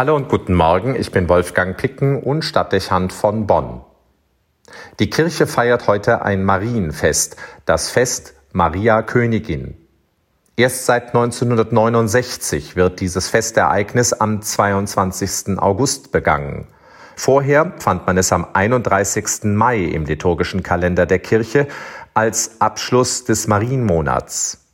Hallo und guten Morgen, ich bin Wolfgang Picken und Stadtdechant von Bonn. Die Kirche feiert heute ein Marienfest, das Fest Maria Königin. Erst seit 1969 wird dieses Festereignis am 22. August begangen. Vorher fand man es am 31. Mai im liturgischen Kalender der Kirche als Abschluss des Marienmonats.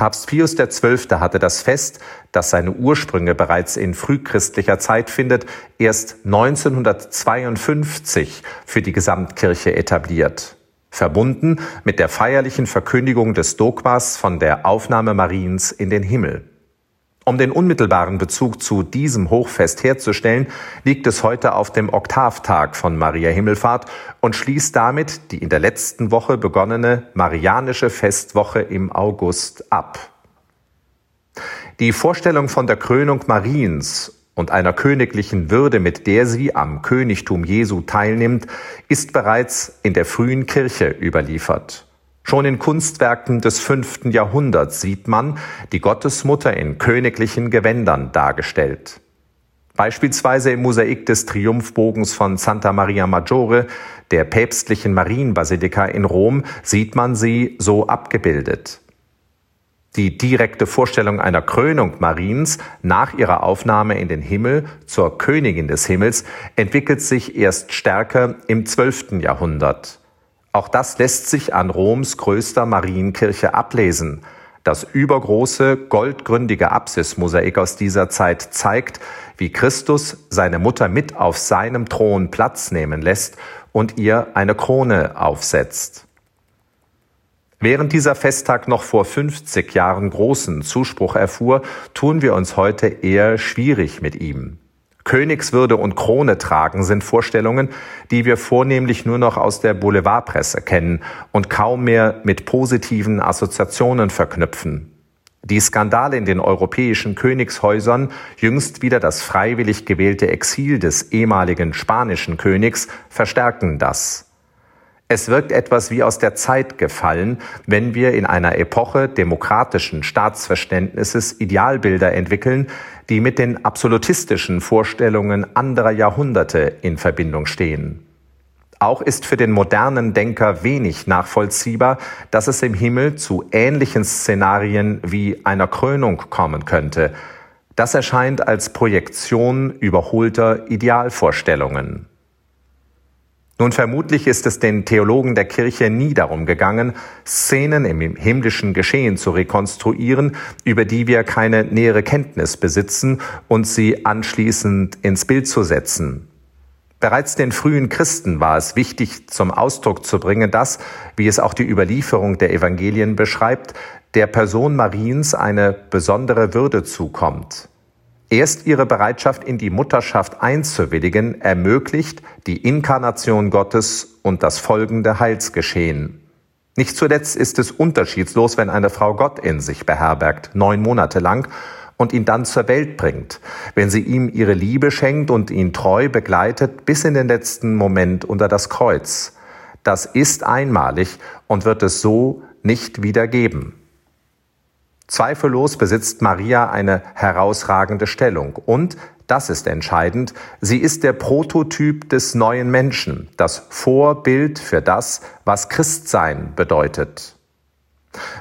Papst Pius XII. hatte das Fest, das seine Ursprünge bereits in frühchristlicher Zeit findet, erst 1952 für die Gesamtkirche etabliert. Verbunden mit der feierlichen Verkündigung des Dogmas von der Aufnahme Mariens in den Himmel. Um den unmittelbaren Bezug zu diesem Hochfest herzustellen, liegt es heute auf dem Oktavtag von Maria Himmelfahrt und schließt damit die in der letzten Woche begonnene Marianische Festwoche im August ab. Die Vorstellung von der Krönung Mariens und einer königlichen Würde, mit der sie am Königtum Jesu teilnimmt, ist bereits in der frühen Kirche überliefert. Schon in Kunstwerken des fünften Jahrhunderts sieht man die Gottesmutter in königlichen Gewändern dargestellt. Beispielsweise im Mosaik des Triumphbogens von Santa Maria Maggiore, der päpstlichen Marienbasilika in Rom, sieht man sie so abgebildet. Die direkte Vorstellung einer Krönung Mariens nach ihrer Aufnahme in den Himmel zur Königin des Himmels entwickelt sich erst stärker im zwölften Jahrhundert. Auch das lässt sich an Roms größter Marienkirche ablesen. Das übergroße, goldgründige Apsismosaik aus dieser Zeit zeigt, wie Christus seine Mutter mit auf seinem Thron Platz nehmen lässt und ihr eine Krone aufsetzt. Während dieser Festtag noch vor 50 Jahren großen Zuspruch erfuhr, tun wir uns heute eher schwierig mit ihm. Königswürde und Krone tragen sind Vorstellungen, die wir vornehmlich nur noch aus der Boulevardpresse kennen und kaum mehr mit positiven Assoziationen verknüpfen. Die Skandale in den europäischen Königshäusern, jüngst wieder das freiwillig gewählte Exil des ehemaligen spanischen Königs, verstärken das. Es wirkt etwas wie aus der Zeit gefallen, wenn wir in einer Epoche demokratischen Staatsverständnisses Idealbilder entwickeln, die mit den absolutistischen Vorstellungen anderer Jahrhunderte in Verbindung stehen. Auch ist für den modernen Denker wenig nachvollziehbar, dass es im Himmel zu ähnlichen Szenarien wie einer Krönung kommen könnte. Das erscheint als Projektion überholter Idealvorstellungen. Nun vermutlich ist es den Theologen der Kirche nie darum gegangen, Szenen im himmlischen Geschehen zu rekonstruieren, über die wir keine nähere Kenntnis besitzen und sie anschließend ins Bild zu setzen. Bereits den frühen Christen war es wichtig zum Ausdruck zu bringen, dass, wie es auch die Überlieferung der Evangelien beschreibt, der Person Mariens eine besondere Würde zukommt. Erst ihre Bereitschaft, in die Mutterschaft einzuwilligen, ermöglicht die Inkarnation Gottes und das folgende Heilsgeschehen. Nicht zuletzt ist es unterschiedslos, wenn eine Frau Gott in sich beherbergt, neun Monate lang, und ihn dann zur Welt bringt, wenn sie ihm ihre Liebe schenkt und ihn treu begleitet bis in den letzten Moment unter das Kreuz. Das ist einmalig und wird es so nicht wieder geben. Zweifellos besitzt Maria eine herausragende Stellung und, das ist entscheidend, sie ist der Prototyp des neuen Menschen, das Vorbild für das, was Christsein bedeutet.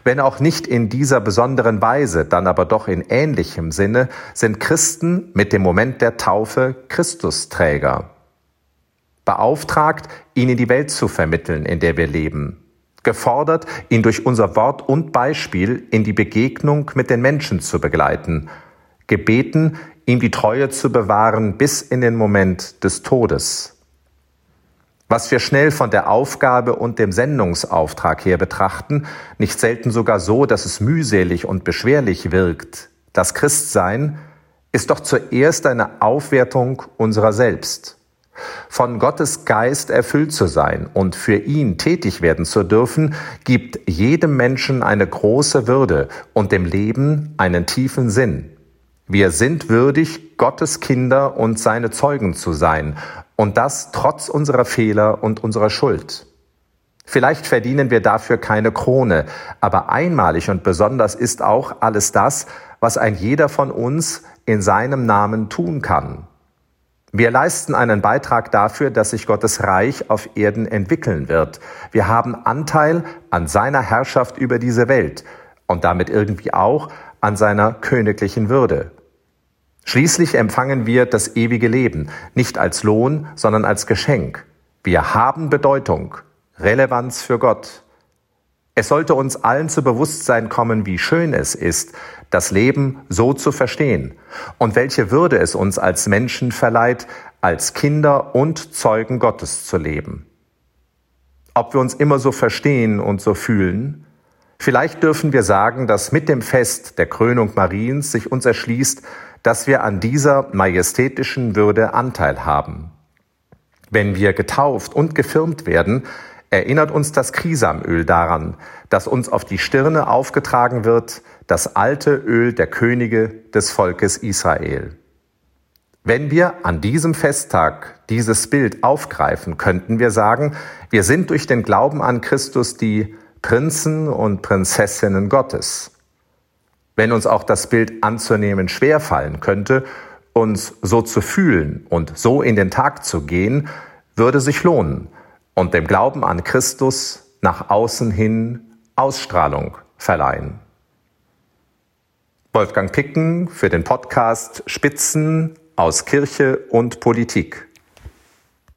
Wenn auch nicht in dieser besonderen Weise, dann aber doch in ähnlichem Sinne, sind Christen mit dem Moment der Taufe Christusträger. Beauftragt, ihn in die Welt zu vermitteln, in der wir leben gefordert, ihn durch unser Wort und Beispiel in die Begegnung mit den Menschen zu begleiten, gebeten, ihm die Treue zu bewahren bis in den Moment des Todes. Was wir schnell von der Aufgabe und dem Sendungsauftrag her betrachten, nicht selten sogar so, dass es mühselig und beschwerlich wirkt, das Christsein ist doch zuerst eine Aufwertung unserer selbst von Gottes Geist erfüllt zu sein und für ihn tätig werden zu dürfen, gibt jedem Menschen eine große Würde und dem Leben einen tiefen Sinn. Wir sind würdig, Gottes Kinder und seine Zeugen zu sein, und das trotz unserer Fehler und unserer Schuld. Vielleicht verdienen wir dafür keine Krone, aber einmalig und besonders ist auch alles das, was ein jeder von uns in seinem Namen tun kann. Wir leisten einen Beitrag dafür, dass sich Gottes Reich auf Erden entwickeln wird. Wir haben Anteil an seiner Herrschaft über diese Welt und damit irgendwie auch an seiner königlichen Würde. Schließlich empfangen wir das ewige Leben, nicht als Lohn, sondern als Geschenk. Wir haben Bedeutung, Relevanz für Gott. Es sollte uns allen zu Bewusstsein kommen, wie schön es ist, das Leben so zu verstehen und welche Würde es uns als Menschen verleiht, als Kinder und Zeugen Gottes zu leben. Ob wir uns immer so verstehen und so fühlen? Vielleicht dürfen wir sagen, dass mit dem Fest der Krönung Mariens sich uns erschließt, dass wir an dieser majestätischen Würde Anteil haben. Wenn wir getauft und gefirmt werden, erinnert uns das Krisamöl daran, dass uns auf die Stirne aufgetragen wird, das alte Öl der Könige des Volkes Israel. Wenn wir an diesem Festtag dieses Bild aufgreifen, könnten wir sagen, wir sind durch den Glauben an Christus die Prinzen und Prinzessinnen Gottes. Wenn uns auch das Bild anzunehmen schwerfallen könnte, uns so zu fühlen und so in den Tag zu gehen, würde sich lohnen, und dem Glauben an Christus nach außen hin Ausstrahlung verleihen. Wolfgang Picken für den Podcast Spitzen aus Kirche und Politik.